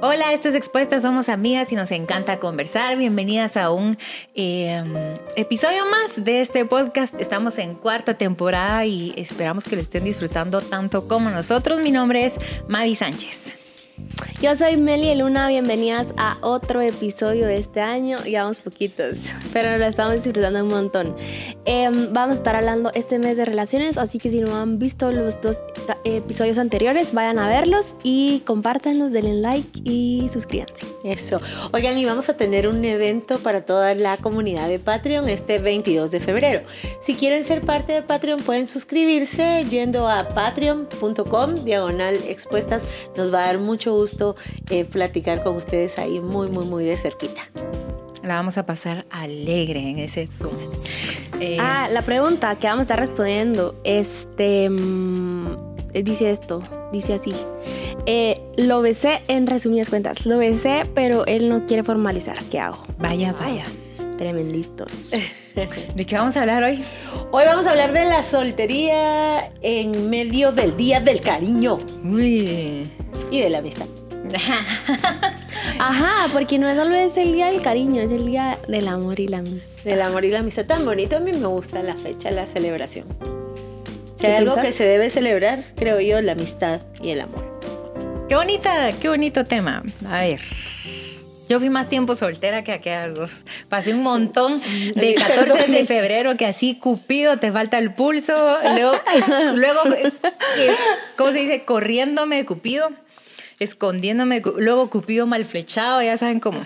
Hola, esto es Expuestas, somos amigas y nos encanta conversar. Bienvenidas a un eh, episodio más de este podcast. Estamos en cuarta temporada y esperamos que lo estén disfrutando tanto como nosotros. Mi nombre es Madi Sánchez. Yo soy Meli Luna, bienvenidas a otro episodio de este año. Llevamos poquitos, pero lo estamos disfrutando un montón. Em, vamos a estar hablando este mes de relaciones, así que si no han visto los dos episodios anteriores, vayan a verlos y compártanlos, denle like y suscríbanse. Eso. Oigan, y vamos a tener un evento para toda la comunidad de Patreon este 22 de febrero. Si quieren ser parte de Patreon, pueden suscribirse yendo a patreon.com, diagonal expuestas. Nos va a dar mucho gusto eh, platicar con ustedes ahí muy, muy, muy de cerquita. La vamos a pasar alegre en ese Zoom. Eh, ah, la pregunta que vamos a estar respondiendo, este, mm, dice esto, dice así. Eh, lo besé en resumidas cuentas, lo besé, pero él no quiere formalizar. ¿Qué hago? Vaya, vaya. Tremenditos. ¿De qué vamos a hablar hoy? Hoy vamos a hablar de la soltería en medio del Día del Cariño. Uy. Y de la amistad. Ajá, porque no solo es el día del cariño, es el día del amor y la amistad. Del amor y la amistad tan bonito. A mí me gusta la fecha, la celebración. Si hay algo que se debe celebrar, creo yo, la amistad y el amor. Qué bonita, qué bonito tema. A ver. Yo fui más tiempo soltera que aquellas dos. Pasé un montón de 14 de febrero que así Cupido te falta el pulso. Luego, luego ¿cómo se dice? Corriéndome de Cupido escondiéndome, luego Cupido mal flechado, ya saben cómo.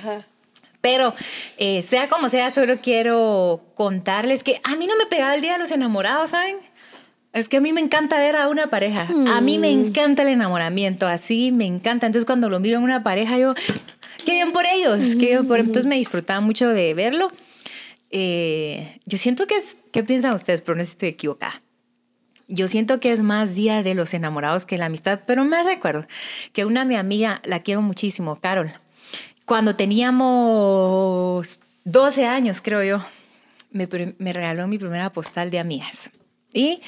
Pero eh, sea como sea, solo quiero contarles que a mí no me pegaba el día de los enamorados, ¿saben? Es que a mí me encanta ver a una pareja. A mí me mm. encanta el enamoramiento, así me encanta. Entonces cuando lo miro en una pareja, yo, qué bien por ellos, qué bien por Entonces me disfrutaba mucho de verlo. Eh, yo siento que es, ¿qué piensan ustedes? Pero no estoy equivocada. Yo siento que es más día de los enamorados que la amistad, pero me recuerdo que una mi amiga, la quiero muchísimo, Carol, cuando teníamos 12 años, creo yo, me, regaló mi primera postal de amigas. Y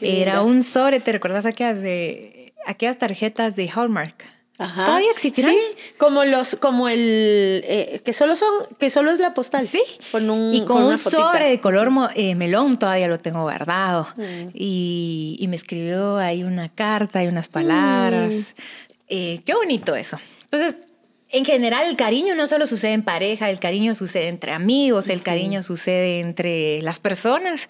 era un sobre, ¿te recuerdas aquellas, de, aquellas tarjetas de Hallmark? ¿Todavía existirán? Sí, como los, como el eh, que solo son, que solo es la postal. Sí. Con un y con, un sobre de color eh, melón todavía lo tengo guardado. Mm. Y, me escribió ahí una carta y unas palabras. Mm. Eh, qué bonito eso. Entonces, en general, el cariño no solo sucede en pareja, el cariño sucede entre amigos, el cariño sucede entre las personas.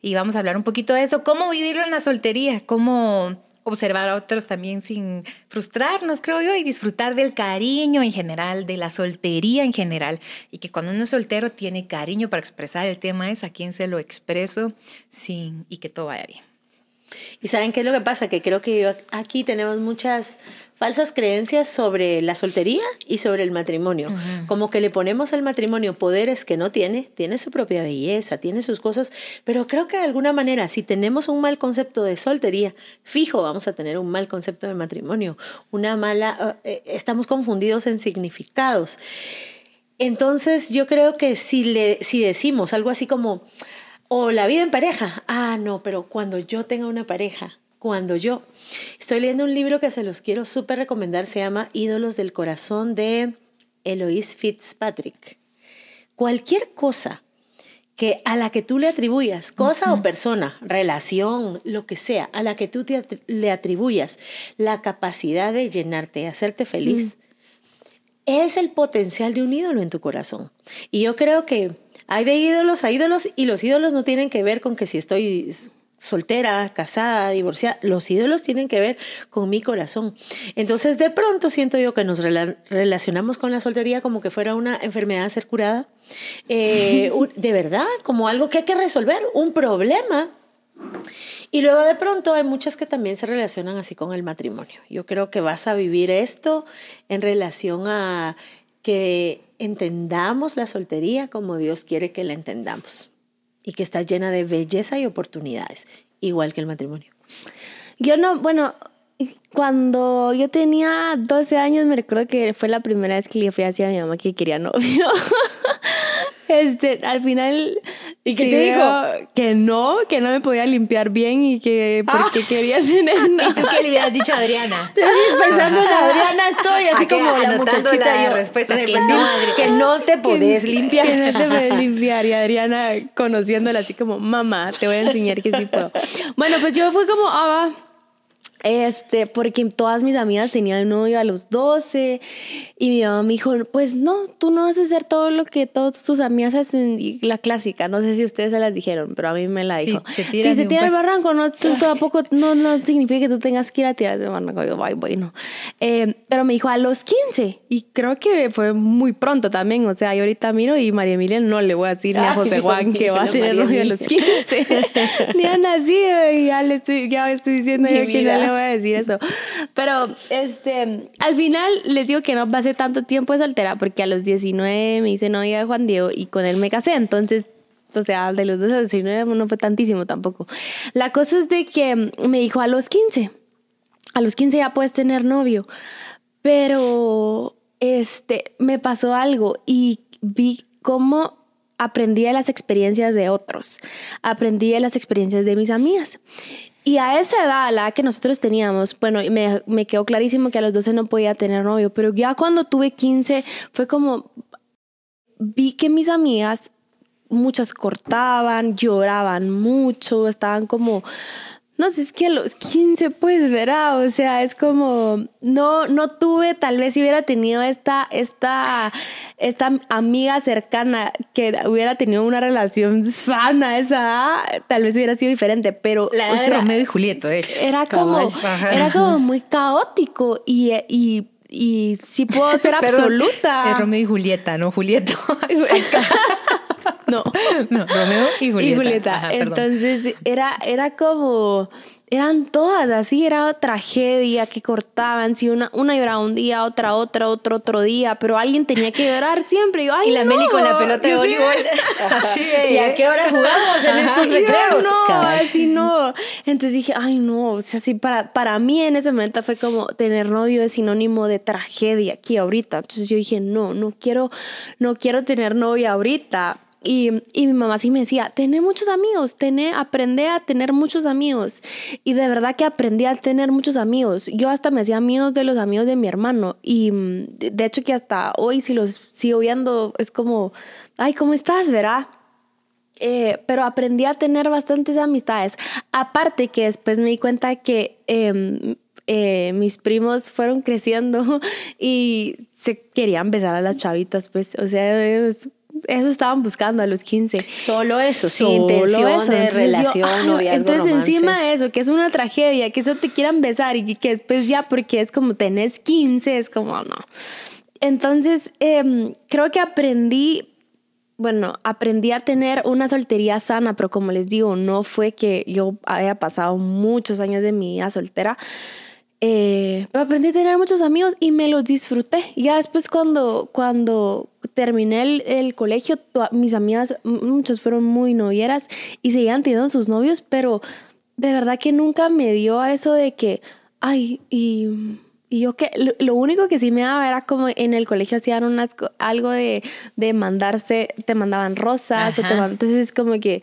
Y vamos a hablar un poquito de eso, cómo vivirlo en la soltería, cómo observar a otros también sin frustrarnos, creo yo, y disfrutar del cariño en general, de la soltería en general, y que cuando uno es soltero tiene cariño para expresar, el tema es a quién se lo expreso sin, y que todo vaya bien. Y saben qué es lo que pasa, que creo que aquí tenemos muchas falsas creencias sobre la soltería y sobre el matrimonio. Como que le ponemos al matrimonio poderes que no tiene, tiene su propia belleza, tiene sus cosas, pero creo que de alguna manera, si tenemos un mal concepto de soltería, fijo, vamos a tener un mal concepto de matrimonio, una mala, eh, eh, estamos confundidos en significados. Entonces yo creo que si, le, si decimos algo así como, o la vida en pareja, ah, no, pero cuando yo tenga una pareja, cuando yo estoy leyendo un libro que se los quiero súper recomendar, se llama Ídolos del Corazón de Eloise Fitzpatrick. Cualquier cosa que a la que tú le atribuyas, cosa o persona, relación, lo que sea, a la que tú le atribuyas la capacidad de llenarte, hacerte feliz, mm. es el potencial de un ídolo en tu corazón. Y yo creo que hay de ídolos a ídolos y los ídolos no tienen que ver con que si estoy soltera, casada, divorciada, los ídolos tienen que ver con mi corazón. Entonces, de pronto siento yo que nos relacionamos con la soltería como que fuera una enfermedad a ser curada, eh, de verdad, como algo que hay que resolver, un problema. Y luego de pronto hay muchas que también se relacionan así con el matrimonio. Yo creo que vas a vivir esto en relación a que entendamos la soltería como Dios quiere que la entendamos y que está llena de belleza y oportunidades, igual que el matrimonio. Yo no, bueno, cuando yo tenía 12 años me recuerdo que fue la primera vez que le fui a decir a mi mamá que quería novio. este, al final... ¿Y ¿Y qué te dijo? Que no, que no me podía limpiar bien y que porque quería tener ¿Y tú qué le hubieras dicho a Adriana? Pensando en Adriana, estoy así como la muchachita la yo. respuesta que no, Adri- que no te podés limpiar. Que no te puedes limpiar. Y Adriana conociéndola así como, mamá, te voy a enseñar que sí puedo. Bueno, pues yo fui como, ah, va. Este, porque todas mis amigas tenían novio a los 12 y mi mamá me dijo, pues no, tú no vas a hacer todo lo que todas tus amigas hacen, y la clásica, no sé si ustedes se las dijeron, pero a mí me la Sí, dijo. se si se tira al par- barranco, no, tú tampoco, no, no significa que tú tengas que ir a tirar del barranco. Yo, ay, bueno. Eh, pero me dijo a los 15 y creo que fue muy pronto también, o sea, yo ahorita miro y María Emilia no le voy a decir ni a Ay, José Juan que va a tener novio a los Emilia. 15. Ni ha nacido y ya le estoy, ya estoy diciendo yo que no le voy a decir eso. Pero este, al final les digo que no pasé tanto tiempo de soltera porque a los 19 me hice novia de Juan Diego y con él me casé. Entonces, o sea, de los dos a los 19 no fue tantísimo tampoco. La cosa es de que me dijo a los 15. A los 15 ya puedes tener novio. Pero este, me pasó algo y vi cómo aprendí de las experiencias de otros. Aprendí de las experiencias de mis amigas. Y a esa edad, la que nosotros teníamos, bueno, me, me quedó clarísimo que a los 12 no podía tener novio, pero ya cuando tuve 15 fue como, vi que mis amigas, muchas cortaban, lloraban mucho, estaban como, no sé, es que a los 15 pues verá, o sea, es como, no, no tuve, tal vez si hubiera tenido esta, esta, esta amiga cercana que hubiera tenido una relación sana a esa edad, tal vez hubiera sido diferente, pero... La edad o de sea, Romeo y Julieta, de hecho. era como, era como muy caótico y, y, y sí puedo ser absoluta. Es Romeo y Julieta, no Julieto. no. no, Romeo y Julieta. Y Julieta. Ajá. Entonces era, era como, eran todas así, era tragedia que cortaban. Si una, una lloraba un día, otra, otra, otro, otro día, pero alguien tenía que llorar siempre. Y, yo, Ay, y la no. Meli con la pelota de sí- voleibol. Así de- ¿Y a qué hora jugamos en estos Yo, recreos? No, así no. Entonces dije, ay, no. O sea, sí, para, para mí en ese momento fue como tener novio es sinónimo de tragedia aquí ahorita. Entonces yo dije, no, no quiero, no quiero tener novia ahorita. Y, y mi mamá sí me decía, tener muchos amigos, tener, aprende a tener muchos amigos. Y de verdad que aprendí a tener muchos amigos. Yo hasta me hacía amigos de los amigos de mi hermano. Y mm, de hecho que hasta hoy si los sigo viendo es como, ay, ¿cómo estás, verdad? Eh, pero aprendí a tener bastantes amistades. Aparte que después me di cuenta que em, eh, mis primos fueron creciendo y se querían besar a las chavitas, pues, o sea, ellos- eso estaban buscando a los 15. Solo eso, sin Solo intención eso. de Entonces yo, relación, ay, noviazgo, Entonces, romance. encima de eso, que es una tragedia, que eso te quieran besar y que después ya, porque es como tenés 15, es como no. Entonces, em, creo que aprendí, bueno, aprendí a tener una soltería sana, pero como les digo, no fue que yo haya pasado muchos años de mi vida soltera. Eh, aprendí a tener muchos amigos y me los disfruté. Ya después cuando, cuando terminé el, el colegio, to- mis amigas, muchas fueron muy novieras y seguían teniendo sus novios, pero de verdad que nunca me dio a eso de que, ay, y, y yo que, lo, lo único que sí me daba era como en el colegio hacían unas, algo de, de mandarse, te mandaban rosas, o te Ajá. man- entonces es como que,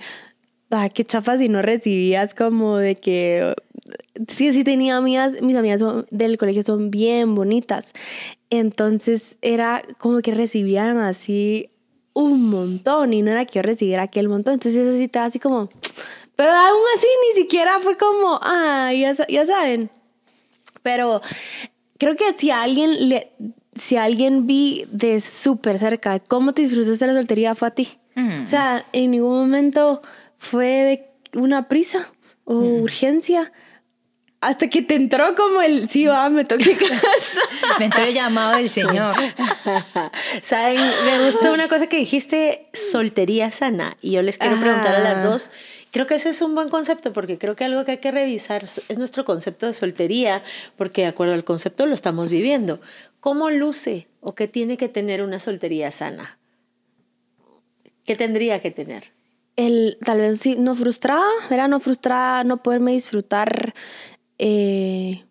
ah, qué chafa si no recibías como de que sí, sí tenía amigas, mis amigas son- del colegio son bien bonitas. Entonces era como que recibían así un montón y no era que yo recibiera aquel montón. Entonces eso sí te así como, pero aún así ni siquiera fue como, ah, ya, ya saben. Pero creo que si a alguien le, si a alguien vi de súper cerca cómo te disfrutaste de la soltería fue a ti. Mm. O sea, en ningún momento fue de una prisa o urgencia. Hasta que te entró como el, sí, va, me toqué casa. Me entró el llamado del Señor. Saben, me gusta una cosa que dijiste, soltería sana. Y yo les quiero Ajá. preguntar a las dos. Creo que ese es un buen concepto porque creo que algo que hay que revisar es nuestro concepto de soltería, porque de acuerdo al concepto lo estamos viviendo. ¿Cómo luce o qué tiene que tener una soltería sana? ¿Qué tendría que tener? El, tal vez sí, no frustrada, era no frustrada, no poderme disfrutar eh,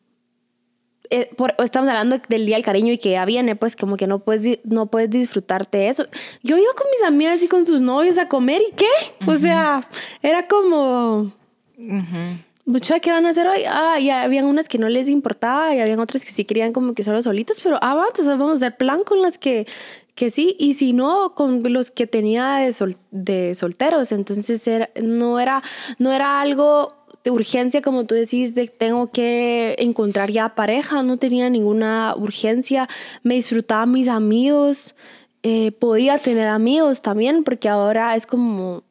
eh, por- estamos hablando del día del cariño y que ya viene, pues como que no puedes, no puedes disfrutarte de eso. Yo iba con mis amigas y con sus novios a comer y qué, o sea, era como, Ujú. mucho ¿qué van a hacer hoy? Ah, y habían unas que no les importaba y habían otras que sí querían como que solo solitas, pero ah, va, entonces vamos a hacer plan con las que, que sí, y si no, con los que tenía de, sol- de solteros, entonces era, no, era, no era algo de urgencia, como tú decís, de tengo que encontrar ya pareja, no tenía ninguna urgencia, me disfrutaba mis amigos, eh, podía tener amigos también, porque ahora es como,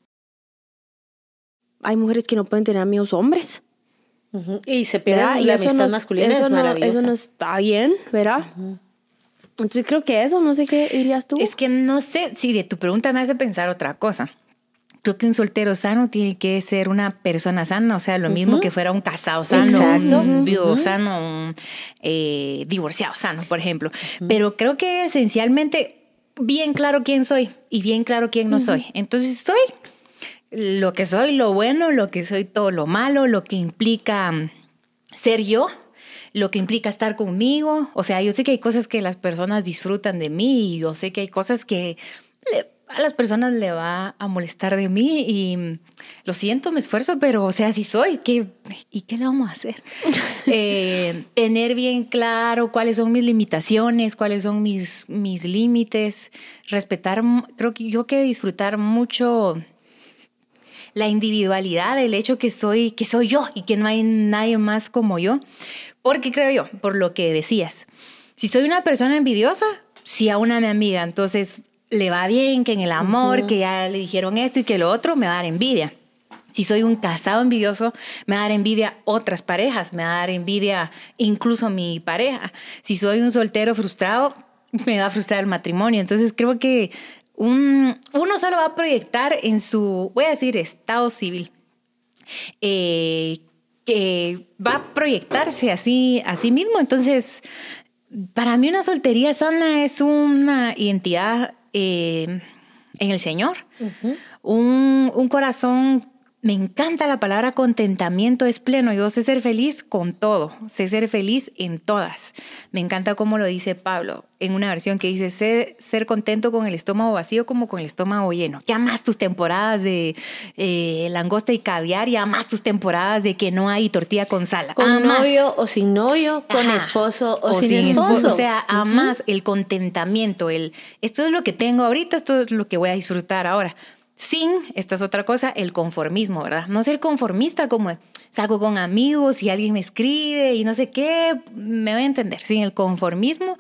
hay mujeres que no pueden tener amigos hombres. Y se pierde ¿verdad? la Y eso amistad no- masculina, eso es no-. Eso no está bien, ¿verdad? Entonces creo que eso, no sé qué dirías tú. Es que no sé si de tu pregunta me hace pensar otra cosa. Creo que un soltero sano tiene que ser una persona sana, o sea, lo mismo que fuera un casado sano, Exacto. un viudo sano, un eh, divorciado sano, por ejemplo. Pero creo que esencialmente bien claro quién soy y bien claro quién no soy. Entonces soy lo que soy, lo bueno, lo que soy todo lo malo, lo que implica mm, ser yo, lo que implica estar conmigo. O sea, yo sé que hay cosas que las personas disfrutan de mí y yo sé que hay cosas que le- a las personas le va a molestar de mí y lo siento, me esfuerzo, pero o sea, si soy, ¿qué, ¿y qué le vamos a hacer? Eh, tener bien claro cuáles son mis limitaciones, cuáles son mis, mis límites, respetar, creo que yo que disfrutar mucho la individualidad, el hecho que soy, que soy yo y que no hay nadie más como yo. Porque creo yo, por lo que decías, si soy una persona envidiosa, si a una mi amiga, entonces le va bien, que en el amor, que ya le dijeron esto y que lo otro, me va a dar envidia. Si soy un casado envidioso, me va a dar envidia otras parejas, me va a dar envidia incluso mi pareja. Si soy un soltero frustrado, me va a frustrar el matrimonio. Entonces creo que un- uno solo va a proyectar en su, voy a decir, estado civil, eh, que va a proyectarse así a sí mismo. Entonces, para mí una soltería sana es una identidad eh, en el Señor, un, un corazón. Me encanta la palabra contentamiento, es pleno. Yo sé ser feliz con todo, sé ser feliz en todas. Me encanta cómo lo dice Pablo en una versión que dice sé ser contento con el estómago vacío como con el estómago lleno. Que amas tus temporadas de eh, langosta y caviar y amas tus temporadas de que no hay tortilla con sal. Con novio o sin novio, con Ajá. esposo o, sin, esposo. O sea, amas el contentamiento, el esto es lo que tengo ahorita, esto es lo que voy a disfrutar ahora. Sin, esta es otra cosa, el conformismo, ¿verdad? No ser conformista como salgo con amigos y alguien me escribe y no sé qué, me voy a entender. Sin el conformismo,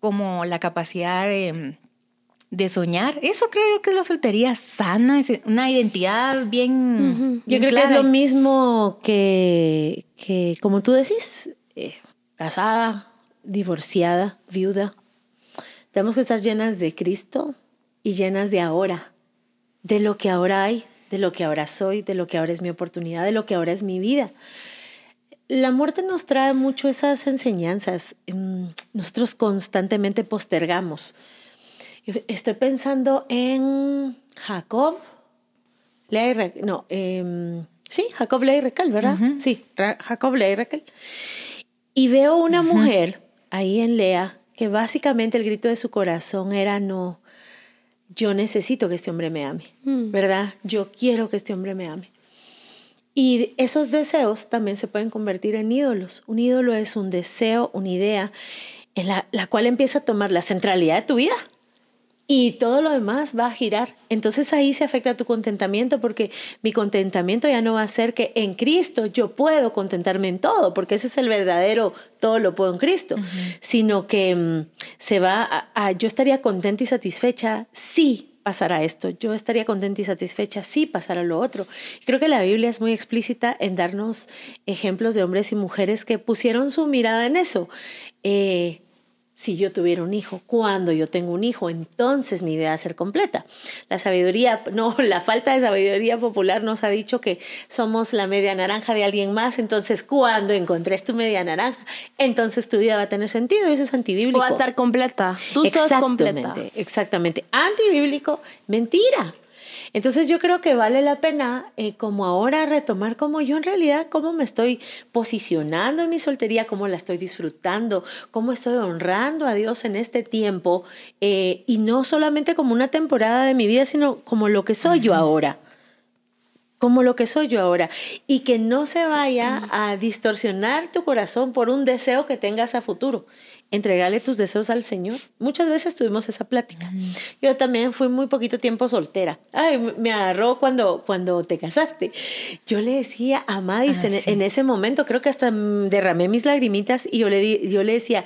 como la capacidad de, de soñar. Eso creo yo que es la soltería sana, es una identidad bien. Yo bien creo que es lo mismo que, que como tú decís, eh, casada, divorciada, viuda. Tenemos que estar llenas de Cristo y llenas de ahora, de lo que ahora hay, de lo que ahora soy, de lo que ahora es mi oportunidad, de lo que ahora es mi vida. La muerte nos trae mucho esas enseñanzas. Mm, Nosotros constantemente postergamos. Estoy pensando en Jacob, Lea y Ra- no, em, sí, Jacob, Lea y Raquel, ¿verdad? Sí, Jacob, Lea y Raquel. Y veo una mujer ahí en Lea que básicamente el grito de su corazón era no, yo necesito que este hombre me ame, Mm. ¿verdad? Yo quiero que este hombre me ame. Y esos deseos también se pueden convertir en ídolos. Un ídolo es un deseo, una idea, en la, la cual empieza a tomar la centralidad de tu vida y todo lo demás va a girar. Entonces ahí se afecta tu contentamiento porque mi contentamiento ya no va a ser que en Cristo yo puedo contentarme en todo, porque ese es el verdadero todo lo puedo en Cristo, sino que mm, se va a, a- yo estaría contenta y satisfecha si pasara esto, yo estaría contenta y satisfecha si pasara lo otro. Creo que la Biblia es muy explícita en darnos ejemplos de hombres y mujeres que pusieron su mirada en eso. Eh, si yo tuviera un hijo, cuando yo tengo un hijo, entonces mi vida va a ser completa. La sabiduría, no, la falta de sabiduría popular nos ha dicho que somos la media naranja de alguien más, entonces cuando encontres tu media naranja, entonces tu vida va a tener sentido y eso es antibíblico. O va a estar completa. Tú estás completa. Exactamente, exactamente. Antibíblico, mentira. Entonces yo creo que vale la pena eh, como ahora retomar como yo en realidad, cómo me estoy posicionando en mi soltería, cómo la estoy disfrutando, cómo estoy honrando a Dios en este tiempo eh, y no solamente como una temporada de mi vida, sino como lo que soy yo ahora. Como lo que soy yo ahora. Y que no se vaya a distorsionar tu corazón por un deseo que tengas a futuro entregarle tus deseos al Señor. Muchas veces tuvimos esa plática. Yo también fui muy poquito tiempo soltera. Ay, me agarró cuando, cuando te casaste. Yo le decía a Madis ah, en, ese momento, creo que hasta derramé mis lagrimitas y yo le, di, yo le decía,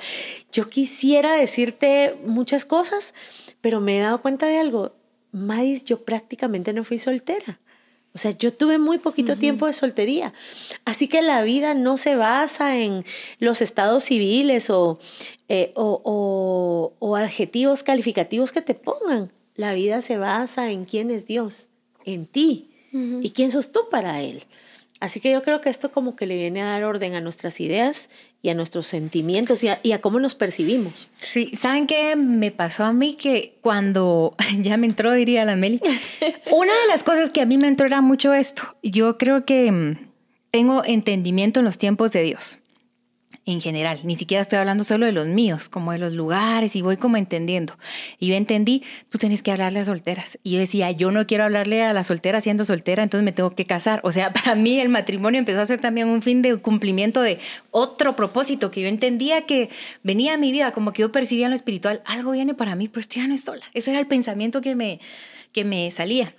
yo quisiera decirte muchas cosas, pero me he dado cuenta de algo. Madis, yo prácticamente no fui soltera. O sea, yo tuve muy poquito tiempo de soltería. Así que la vida no se basa en los estados civiles o, eh, o, adjetivos calificativos que te pongan. La vida se basa en quién es Dios, en ti y quién sos tú para Él. Así que yo creo que esto como que le viene a dar orden a nuestras ideas y a nuestros sentimientos y a, cómo nos percibimos. Sí, ¿saben qué me pasó a mí? Que cuando ya me entró, diría la Meli, una de las cosas que a mí me entró era mucho esto. Yo creo que mm, tengo entendimiento en los tiempos de Dios en general, ni siquiera estoy hablando solo de los míos, como de los lugares y voy como entendiendo. Y yo entendí, tú tienes que hablarle a solteras. Y yo decía, yo no quiero hablarle a la soltera siendo soltera, entonces me tengo que casar. O sea, para mí el matrimonio empezó a ser también un fin de cumplimiento de otro propósito que yo entendía que venía a mi vida, como que yo percibía en lo espiritual, algo viene para mí, pero estoy ya no es sola. Ese era el pensamiento que me, que me salía.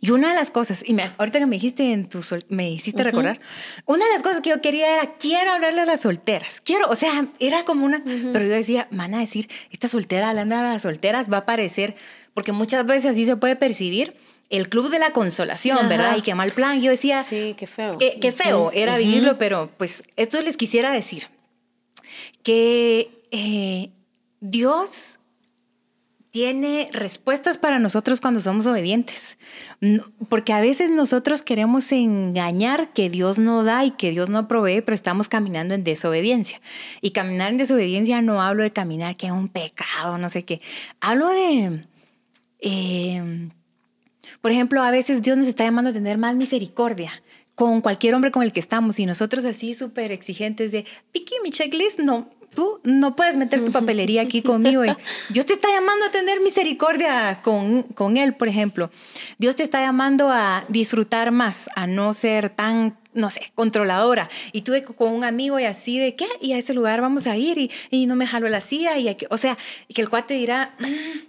Y una de las cosas, y me, ahorita que me dijiste en tu me hiciste recordar, una de las cosas que yo quería era, quiero hablarle a las solteras, quiero, o sea, era como una, pero yo decía, van a decir, esta soltera hablando a las solteras va a parecer, porque muchas veces así se puede percibir, el club de la consolación, ¿verdad? Y qué mal plan. Yo decía, sí, qué feo. Qué, feo era vivirlo, pero pues esto les quisiera decir, que eh, Dios tiene respuestas para nosotros cuando somos obedientes. Porque a veces nosotros queremos engañar que Dios no da y que Dios no provee, pero estamos caminando en desobediencia. Y caminar en desobediencia no hablo de caminar que es un pecado, no sé qué. Hablo de... Em, por ejemplo, a veces Dios nos está llamando a tener más misericordia con cualquier hombre con el que estamos y nosotros así súper exigentes de, Piki, mi checklist, no, tú no puedes meter tu papelería aquí conmigo. Y Dios te está llamando a tener misericordia con, con Él, por ejemplo. Dios te está llamando a disfrutar más, a no ser tan, no sé, controladora. Y tuve con un amigo y así de, ¿qué? Y a ese lugar vamos a ir y, y no me jalo la silla. Y o sea, que el cuate dirá, mm,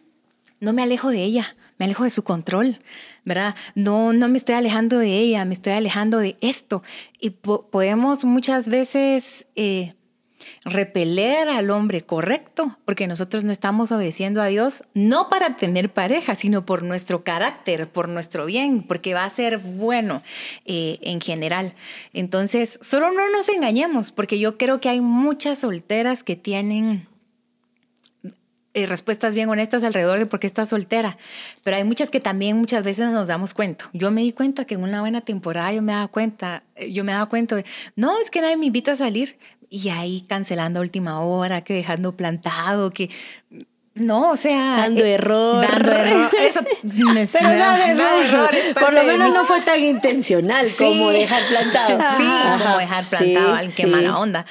no me alejo de ella, me alejo de su control. ¿verdad? No, no me estoy alejando de ella, me estoy alejando de esto. Y podemos muchas veces eh, repeler al hombre correcto, porque nosotros no estamos obedeciendo a Dios no para tener pareja, sino por nuestro carácter, por nuestro bien, porque va a ser bueno eh, en general. Entonces, solo no nos engañemos, porque yo creo que hay muchas solteras que tienen eh, respuestas bien honestas alrededor de por qué estás soltera, pero hay muchas que también muchas veces nos damos cuenta. Yo me di cuenta que en una buena temporada yo me daba cuenta, eh, yo me daba cuenta de, no, es que nadie me invita a salir, y ahí cancelando a última hora, que dejando plantado, que no, o sea, dando eh, error. Dando error. Eso me Pero error. Por lo menos no fue tan intencional como dejar plantado. Sí, como dejar plantado al que mala onda.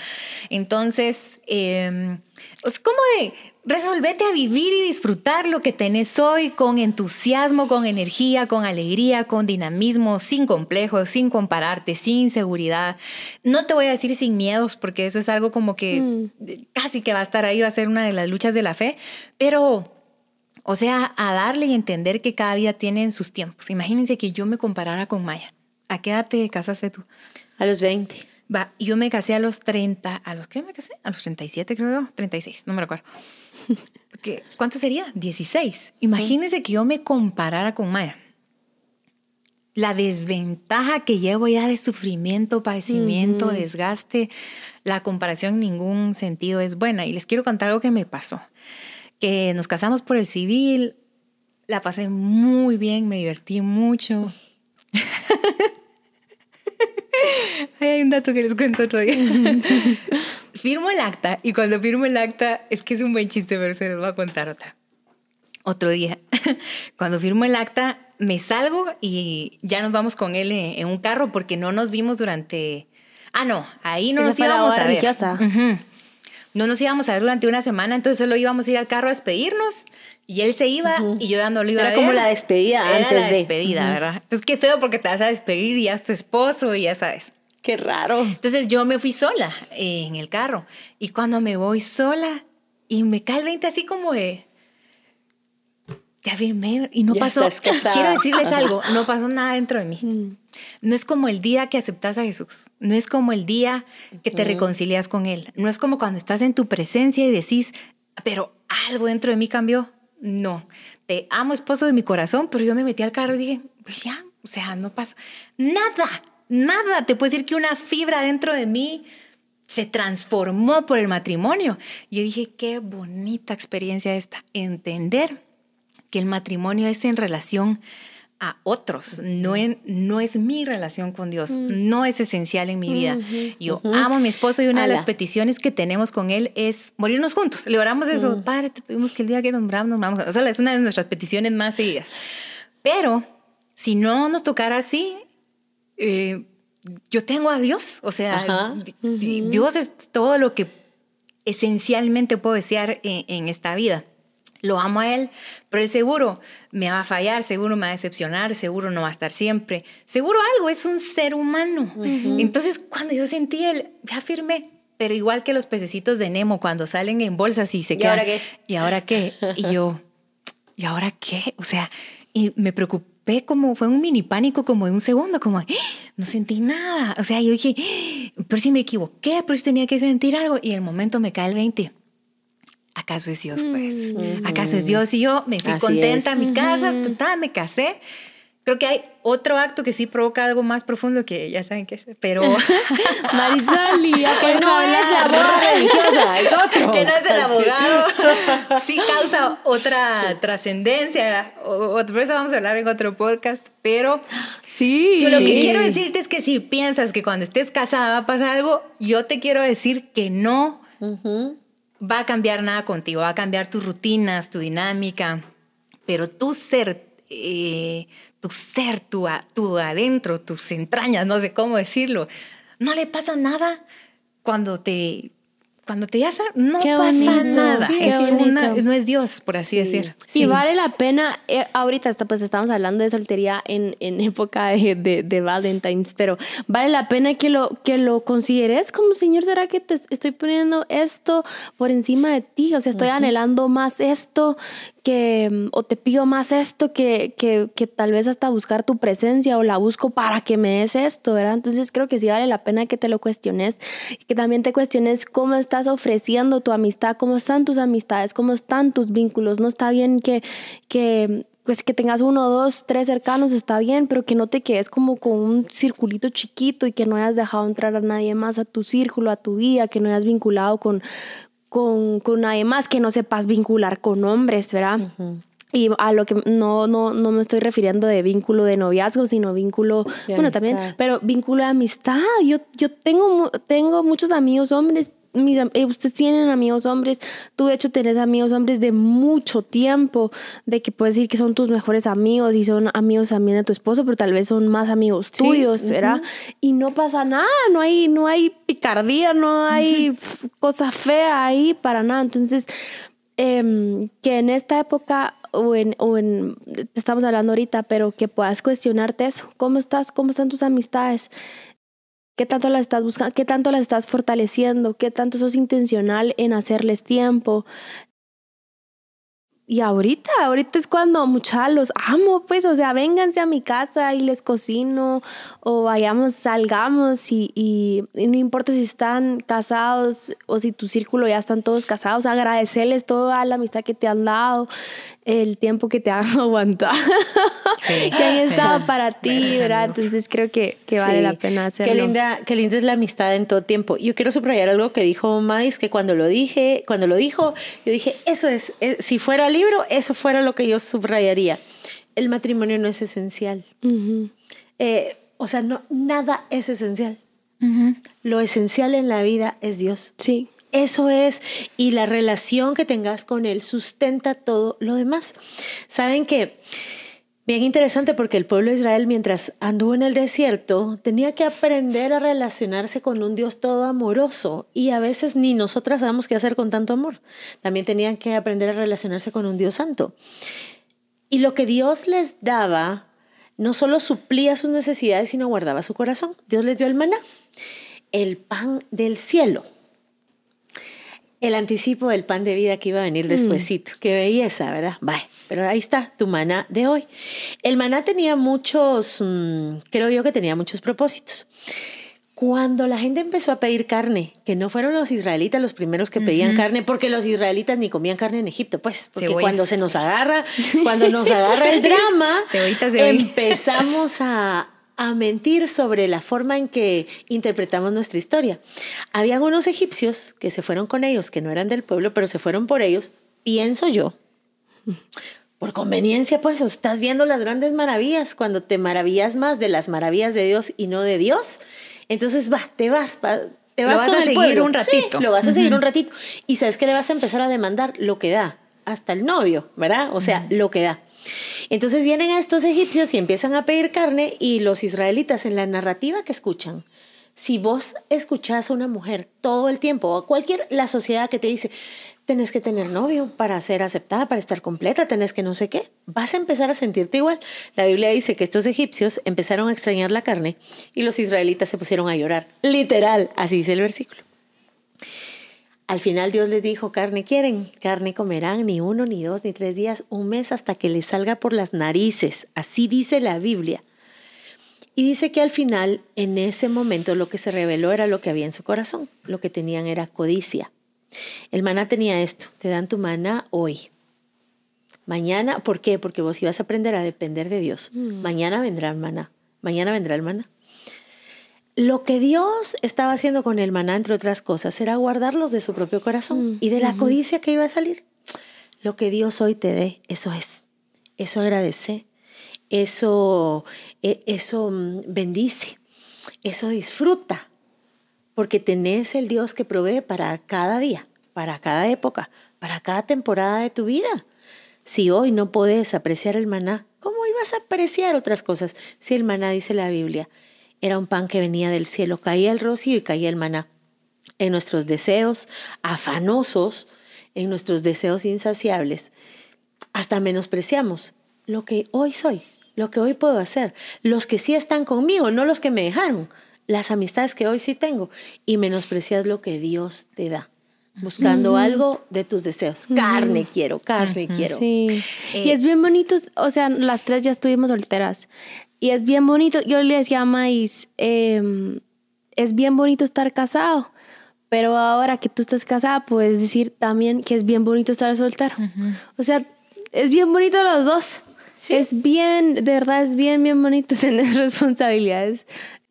Entonces, eh, es como de resolvete a vivir y disfrutar lo que tenés hoy con entusiasmo, con energía, con alegría, con dinamismo, sin complejos, sin compararte, sin inseguridad. No te voy a decir sin miedos, porque eso es algo como que mm. casi que va a estar ahí, va a ser una de las luchas de la fe, pero... O sea, a darle y entender que cada vida tiene sus tiempos. Imagínense que yo me comparara con Maya. ¿A qué edad te casaste tú? A los 20. Va, yo me casé a los 30, ¿a los qué me casé? A los 37 creo yo, 36, no me recuerdo. ¿Cuánto sería? 16. Imagínense que yo me comparara con Maya. La desventaja que llevo ya de sufrimiento, padecimiento, desgaste, la comparación en ningún sentido es buena. Y les quiero contar algo que me pasó. Que nos casamos por el civil, la pasé muy bien, me divertí mucho. Hay un dato que les cuento otro día. firmo el acta y cuando firmo el acta, es que es un buen chiste, pero se les voy a contar otra. Otro día, cuando firmo el acta, me salgo y ya nos vamos con él en, en un carro porque no nos vimos durante... Ah, no, ahí no Esa nos íbamos a ver. religiosa. No nos íbamos a ver durante una semana, entonces solo íbamos a ir al carro a despedirnos y él se iba y yo lo iba Era a ver. como la despedida Era antes la de. despedida. ¿verdad? Entonces qué feo porque te vas a despedir y ya es tu esposo y ya sabes. Qué raro. Entonces yo me fui sola eh, en el carro y cuando me voy sola y me cae el 20 así como de... Ya firmé y no Ya pasó. Quiero decirles algo, no pasó nada dentro de mí. Mm. No es como el día que aceptas a Jesús, no es como el día que te reconcilias con Él, no es como cuando estás en tu presencia y decís, pero algo dentro de mí cambió. No, te amo esposo de mi corazón, pero yo me metí al carro y dije, ya, o sea, no pasa nada, nada. Te puedo decir que una fibra dentro de mí se transformó por el matrimonio. Yo dije, qué bonita experiencia esta, entender que el matrimonio es en relación a otros, no, en, no es mi relación con Dios, no es esencial en mi vida. Yo amo a mi esposo y una de las peticiones que tenemos con él es morirnos juntos. Le oramos eso, Padre, te pedimos que el día que nos moramos, nos moramos. O sea, es una de nuestras peticiones más seguidas. Pero si no nos tocara así, eh, yo tengo a Dios, o sea, Ajá. di- Dios es todo lo que esencialmente puedo desear en, en esta vida. Lo amo a Él, pero Él seguro me va a fallar, seguro me va a decepcionar, seguro no va a estar siempre, seguro algo, es un ser humano. Entonces, cuando yo sentí Él, ya firmé, pero igual que los pececitos de Nemo cuando salen en bolsas y se ¿Y quedan. ahora qué? ¿Y ahora qué? Y yo, ¿y ahora qué? O sea, y me preocupé como, fue un mini pánico como de un segundo, como, ¡Ah! no sentí nada. O sea, yo dije, ¡Ah! pero si me equivoqué, pero si tenía que sentir algo. Y en el momento me cae el 20. ¿Acaso es Dios, pues? ¿Acaso es Dios? Y yo me fui Así contenta a es. mi casa, total, me casé. Creo que hay otro acto que sí provoca algo más profundo que ya saben qué es, pero Marisol, y ya Que no es la boda religiosa, es otro. que no es el abogado, sí causa otra trascendencia. Por eso vamos a hablar en otro podcast. Pero Sí. yo lo que quiero decirte es que si piensas que cuando estés casada va a pasar algo, yo te quiero decir que no va a cambiar nada contigo, va a cambiar tus rutinas, tu dinámica, pero tu ser, eh, tu ser, tu, tu adentro, tus entrañas, no sé cómo decirlo, no le pasa nada cuando te, cuando te yasa, no Qué pasa bonito, nada, sí, es una- no es Dios, por así decir. Y vale la pena, eh, ahorita está, pues estamos hablando de soltería en, en época de, de, de Valentine's, pero vale la pena que lo, que lo consideres como, Señor, ¿será que te estoy poniendo esto por encima de ti? O sea, estoy anhelando más esto que, o te pido más esto que, que, que tal vez hasta buscar tu presencia o la busco para que me des esto, ¿verdad? Entonces creo que sí vale la pena que te lo cuestiones, que también te cuestiones cómo estás ofreciendo tu amistad, cómo están tus amistades, cómo están tus vínculos. No está bien que, que pues que tengas uno, dos, tres cercanos, está bien, pero que no te quedes como con un circulito chiquito y que no hayas dejado entrar a nadie más a tu círculo, a tu vida, que no hayas vinculado con, con, con nadie más, que no sepas vincular con hombres, ¿verdad? Y a lo que no, no, no me estoy refiriendo de vínculo de noviazgo, sino vínculo, De bueno, también, amistad. pero vínculo de amistad. Yo, yo tengo, tengo muchos amigos hombres. Mis, eh, ustedes tienen amigos hombres, tú de hecho tenés amigos hombres de mucho tiempo, de que puedes decir que son tus mejores amigos y son amigos también de tu esposo, pero tal vez son más amigos Sí, tuyos, ¿verdad? Y no pasa nada, no hay, no hay picardía, no hay cosa fea ahí para nada. Entonces, em, que en esta época o en, o en, estamos hablando ahorita, pero que puedas cuestionarte eso. ¿Cómo estás? ¿Cómo están tus amistades? ¿Qué tanto las estás buscando? ¿Qué tanto las estás fortaleciendo? ¿Qué tanto sos intencional en hacerles tiempo? Y ahorita, ahorita es cuando mucha los amo, pues, o sea, vénganse a mi casa y les cocino, o vayamos, salgamos, y, y- y no importa si están casados o si tu círculo ya están todos casados, agradecerles toda la amistad que te han dado, el tiempo que te han aguantado, Sí. que han Sí. estado para ti, ¿verdad? Entonces creo que, que vale Sí. la pena hacerlo. Qué linda, qué linda es la amistad en todo tiempo. Yo quiero subrayar algo que dijo Mais, que cuando lo dije, cuando lo dijo, yo dije, eso es, eh, si fuera libro, eso fuera lo que yo subrayaría. El matrimonio no es esencial. Eh, o sea, no, nada es esencial. Lo esencial en la vida es Dios. Sí. Eso es, y la relación que tengas con Él sustenta todo lo demás. Saben que Bien interesante porque el pueblo de Israel mientras anduvo en el desierto tenía que aprender a relacionarse con un Dios todo amoroso y a veces ni nosotras sabemos qué hacer con tanto amor. También tenían que aprender a relacionarse con un Dios santo. Y lo que Dios les daba no solo suplía sus necesidades, sino guardaba su corazón. Dios les dio el maná, el pan del cielo. El anticipo del pan de vida que iba a venir mm. despuesito. Qué belleza, ¿verdad? Bye. Pero ahí está, tu maná de hoy. El maná tenía muchos, mm, creo yo que tenía muchos propósitos. Cuando la gente empezó a pedir carne, que no fueron los israelitas los primeros que pedían carne, porque los israelitas ni comían carne en Egipto, pues, porque cuando se nos agarra, cuando nos agarra el drama, empezamos a, a mentir sobre la forma en que interpretamos nuestra historia. Habían unos egipcios que se fueron con ellos, que no eran del pueblo, pero se fueron por ellos, pienso yo, por conveniencia, pues estás viendo las grandes maravillas, cuando te maravillas más de las maravillas de Dios y no de Dios, entonces va, te vas, te vas, a seguir un ratito. lo vas a seguir un ratito. Y sabes que le vas a empezar a demandar lo que da, hasta el novio, ¿verdad? O sea, lo que da. Entonces vienen estos egipcios y empiezan a pedir carne y los israelitas en la narrativa que escuchan, si vos escuchás a una mujer todo el tiempo o a cualquier, la sociedad que te dice, tenés que tener novio para ser aceptada, para estar completa, tenés que no sé qué, vas a empezar a sentirte igual. La Biblia dice que estos egipcios empezaron a extrañar la carne y los israelitas se pusieron a llorar. Literal, así dice el versículo. Al final Dios les dijo, carne quieren, carne comerán ni uno, ni dos, ni tres días, un mes hasta que les salga por las narices. Así dice la Biblia. Y dice que al final, en ese momento, lo que se reveló era lo que había en su corazón. Lo que tenían era codicia. El maná tenía esto, te dan tu maná hoy. Mañana, ¿por qué? Porque vos ibas a aprender a depender de Dios. Mm. Mañana vendrá el maná. Mañana vendrá el maná. Lo que Dios estaba haciendo con el maná, entre otras cosas, era guardarlos de su propio corazón mm, y de la codicia que iba a salir. Lo que Dios hoy te dé, eso es. Eso agradece. Eso, e, eso mm, bendice. Eso disfruta. Porque tenés el Dios que provee para cada día, para cada época, para cada temporada de tu vida. Si hoy no podés apreciar el maná, ¿cómo ibas a apreciar otras cosas? Si el maná dice la Biblia, era un pan que venía del cielo, caía el rocío y caía el maná. En nuestros deseos afanosos, en nuestros deseos insaciables, hasta menospreciamos lo que hoy soy, lo que hoy puedo hacer, los que sí están conmigo, no los que me dejaron, las amistades que hoy sí tengo, y menosprecias lo que Dios te da buscando algo de tus deseos. Carne quiero, carne quiero. Sí. y es bien bonito, o sea, las tres ya estuvimos solteras. Y es bien bonito, yo le decía a Mais, em, es bien bonito estar casado, pero ahora que tú estás casada, puedes decir también que es bien bonito estar soltero. O sea, es bien bonito los dos. Es bien, de verdad, es bien, bien bonito tener responsabilidades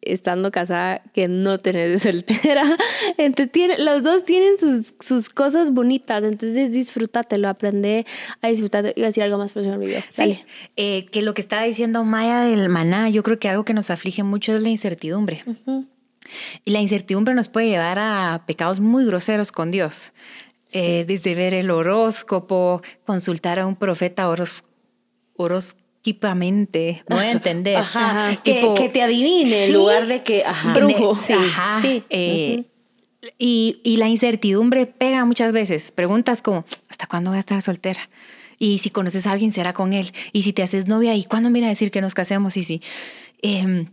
estando casada que no tenés de soltera. Entonces, tiene, los dos tienen sus, sus cosas bonitas. Entonces, disfrútatelo, aprende a disfrutar. y a decir algo más por mi video. Sí, eh, que lo que estaba diciendo Maya del maná, yo creo que algo que nos aflige mucho es la incertidumbre. Y la incertidumbre nos puede llevar a pecados muy groseros con Dios. Eh, desde ver el horóscopo, consultar a un profeta horos, horos, equipamente, voy a entender. que, te adivine en lugar de que, brujo. Sí, sí. Eh, y, la incertidumbre pega muchas veces. Preguntas como, ¿hasta cuándo voy a estar soltera? Y si conoces a alguien, será con él. Y si te haces novia, ¿y cuándo mira a decir que nos casemos? Y si. Em,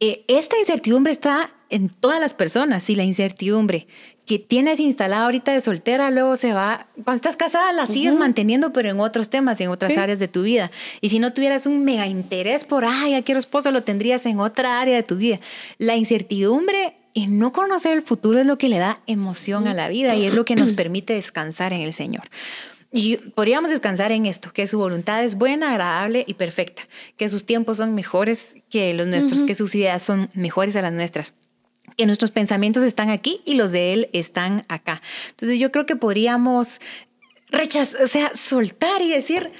eh, esta incertidumbre está en todas las personas, y la incertidumbre que tienes instalada ahorita de soltera, luego se va, cuando estás casada la sigues manteniendo, pero en otros temas, en otras áreas de tu vida. Y si no tuvieras un mega interés por, ay, ya quiero esposo, lo tendrías en otra área de tu vida. La incertidumbre y no conocer el futuro es lo que le da emoción a la vida y es lo que nos permite descansar en el Señor. Y podríamos descansar en esto, que su voluntad es buena, agradable y perfecta, que sus tiempos son mejores que los nuestros, que sus ideas son mejores a las nuestras que nuestros pensamientos están aquí y los de él están acá. Entonces yo creo que podríamos rechazar, o sea, soltar y decir,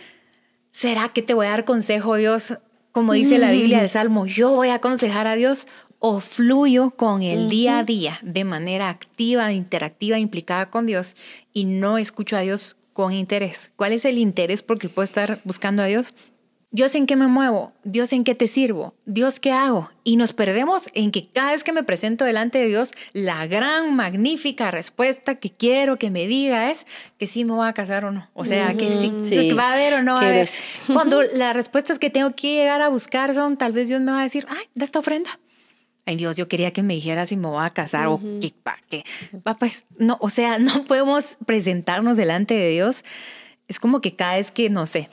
¿será que te voy a dar consejo, Dios? Como dice la Biblia del Salmo, yo voy a aconsejar a Dios o fluyo con el día a día de manera activa, interactiva, implicada con Dios y no escucho a Dios con interés. ¿Cuál es el interés porque puedo estar buscando a Dios? Dios en qué me muevo, Dios en qué te sirvo, Dios qué hago. Y nos perdemos en que cada vez que me presento delante de Dios, la gran, magnífica respuesta que quiero que me diga es que sí me voy a casar o no. O sea, que sí, va a haber o no va a haber. Cuando las respuestas que tengo que llegar a buscar son, tal vez Dios me va a decir, ay, da esta ofrenda. Ay, Dios, yo quería que me dijera si me voy a casar o qué, pa, qué. Va, pues, no, o sea, no podemos presentarnos delante de Dios. Es como que cada vez que, no sé,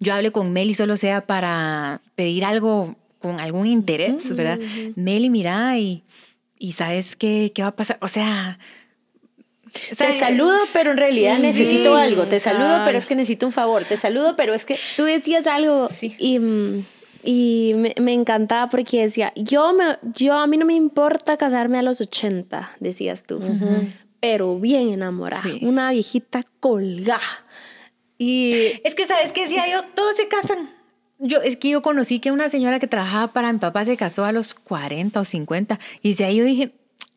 yo hable con Meli solo sea para pedir algo con algún interés, ¿verdad? Meli, mira, y, y ¿sabes qué, qué va a pasar? O sea... o sea, Te saludo, pero en realidad Sí, necesito algo. Te saludo, pero es que necesito un favor. Te saludo, pero es que Tú decías algo Sí. y, y me, me encantaba porque decía, yo, me, yo a mí no me importa casarme a los 80, decías tú, pero bien enamorada, Sí. una viejita colgada. Y Es que, ¿sabes qué decía yo? Todos se casan. Yo, es que yo conocí que una señora que trabajaba para mi papá se casó a los 40 o 50. Y desde ahí yo dije,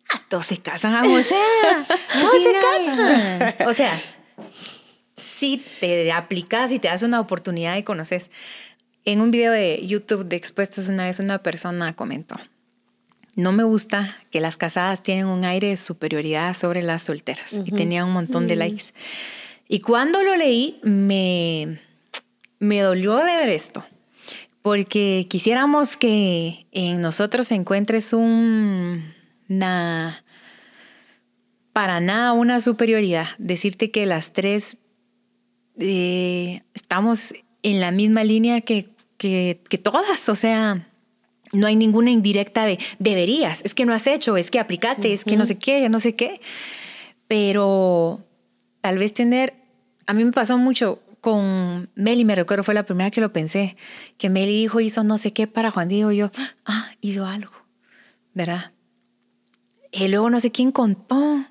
ah, todos se casan, o sea, todos se casan. O sea, si te aplicas y te das una oportunidad y conoces. En un video de YouTube de Expuestos una vez una persona comentó, no me gusta que las casadas tienen un aire de superioridad sobre las solteras. Y tenía un montón de likes. Y cuando lo leí, me, me dolió de ver esto. Porque quisiéramos que en nosotros encuentres un, una, para nada una superioridad. Decirte que las tres eh, estamos en la misma línea que, que, que todas. O sea, no hay ninguna indirecta de deberías, es que no has hecho, es que aplicate, es que no sé qué, no sé qué. Pero tal vez tener, a mí me pasó mucho con Meli, me recuerdo, fue la primera que lo pensé, que Meli dijo, hizo no sé qué para Juan Diego, y yo, ah, hizo algo, ¿verdad? Y luego no sé quién contó.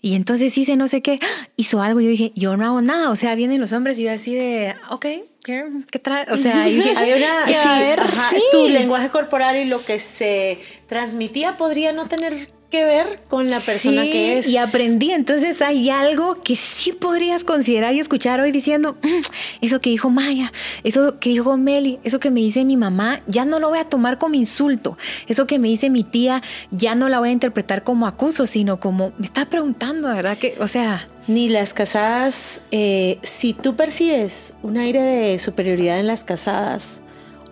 Y entonces hice no sé qué, hizo algo. Y yo dije, yo no hago nada. O sea, vienen los hombres y yo así de, ok, ¿qué, qué trae? O sea, dije, Había una, ¿Qué sí, va a haber? ajá, Sí. tu lenguaje corporal y lo que se transmitía podría no tener que ver con la persona Sí, que es. Y aprendí, entonces hay algo que sí podrías considerar y escuchar hoy diciendo, "Mm, eso que dijo Maya, eso que dijo Meli, eso que me dice mi mamá, ya no lo voy a tomar como insulto, eso que me dice mi tía, ya no la voy a interpretar como acuso, sino como me está preguntando, ¿verdad? Que, o sea, Ni las casadas, eh, si tú percibes un aire de superioridad en las casadas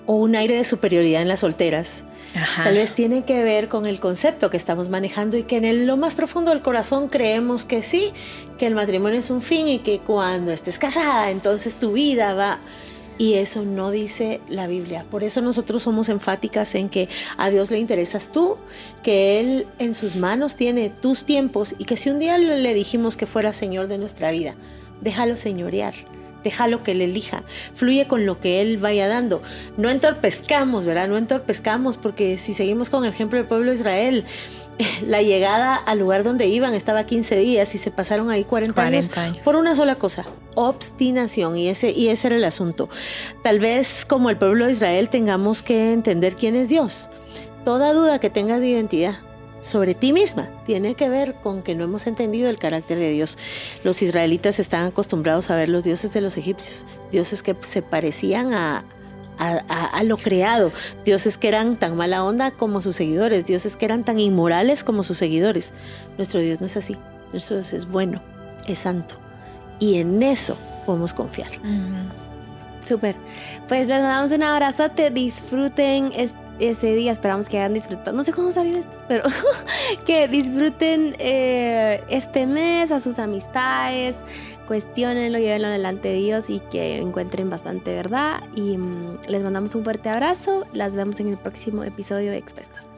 o un aire de superioridad en las solteras, ajá. tal vez tiene que ver con el concepto que estamos manejando y que en el- lo más profundo del corazón creemos que sí, que el matrimonio es un fin y que cuando estés casada, entonces tu vida va... Y eso no dice la Biblia. Por eso nosotros somos enfáticas en que a Dios le interesas tú, que Él en sus manos tiene tus tiempos y que si un día le dijimos que fuera Señor de nuestra vida, déjalo señorear. Déjalo que Él elija, fluye con lo que Él vaya dando. No entorpezcamos, ¿verdad? No entorpezcamos porque si seguimos con el ejemplo del pueblo de Israel, la llegada al lugar donde iban estaba 15 días y se pasaron ahí 40, años, 40 años. por una sola cosa, obstinación y ese, y ese era el asunto. Tal vez como el pueblo de Israel tengamos que entender quién es Dios. Toda duda que tengas de identidad sobre ti misma tiene que ver con que no hemos entendido el carácter de Dios. Los israelitas estaban acostumbrados a ver los dioses de los egipcios, dioses que se parecían a, a, lo creado, dioses que eran tan mala onda como sus seguidores, dioses que eran tan inmorales como sus seguidores. Nuestro Dios no es así, nuestro Dios es bueno, es santo y en eso podemos confiar. Ujú. Súper. Pues les damos un abrazote. Disfruten es- ese día. Esperamos que hayan disfrutado. No sé cómo salió esto, pero que disfruten eh, este mes a sus amistades. Cuestionenlo, llévenlo delante de Dios y que encuentren bastante verdad. Y mm, les mandamos un fuerte abrazo. Las vemos en el próximo episodio de Expuestas.